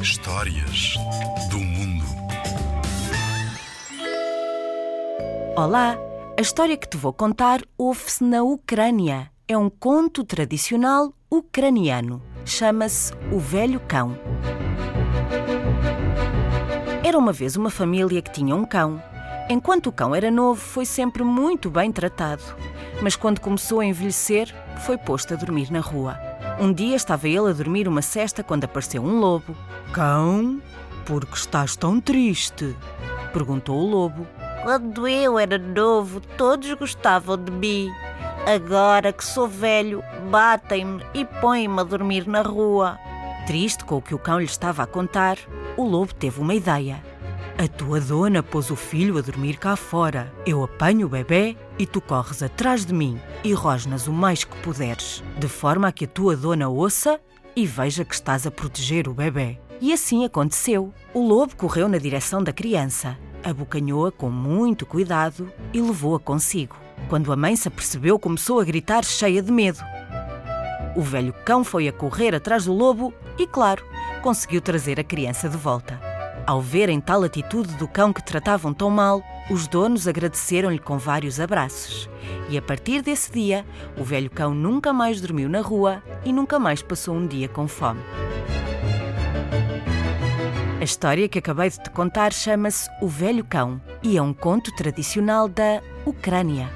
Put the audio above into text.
Histórias do mundo. Olá! A história que te vou contar ouve-se na Ucrânia. É um conto tradicional ucraniano. Chama-se O Velho Cão. Era uma vez uma família que tinha um cão. Enquanto o cão era novo, foi sempre muito bem tratado. Mas quando começou a envelhecer, foi posto a dormir na rua. Um dia estava ele a dormir uma cesta quando apareceu um lobo. Cão, por que estás tão triste? perguntou o lobo. Quando eu era novo, todos gostavam de mim. Agora que sou velho, batem-me e põem-me a dormir na rua. Triste com o que o cão lhe estava a contar, o lobo teve uma ideia. A tua dona pôs o filho a dormir cá fora. Eu apanho o bebê e tu corres atrás de mim e rosnas o mais que puderes, de forma a que a tua dona ouça e veja que estás a proteger o bebê. E assim aconteceu. O lobo correu na direção da criança, abocanhou-a com muito cuidado e levou-a consigo. Quando a mãe se apercebeu, começou a gritar cheia de medo. O velho cão foi a correr atrás do lobo e, claro, conseguiu trazer a criança de volta. Ao verem tal atitude do cão que tratavam tão mal, os donos agradeceram-lhe com vários abraços. E a partir desse dia, o velho cão nunca mais dormiu na rua e nunca mais passou um dia com fome. A história que acabei de te contar chama-se O Velho Cão e é um conto tradicional da Ucrânia.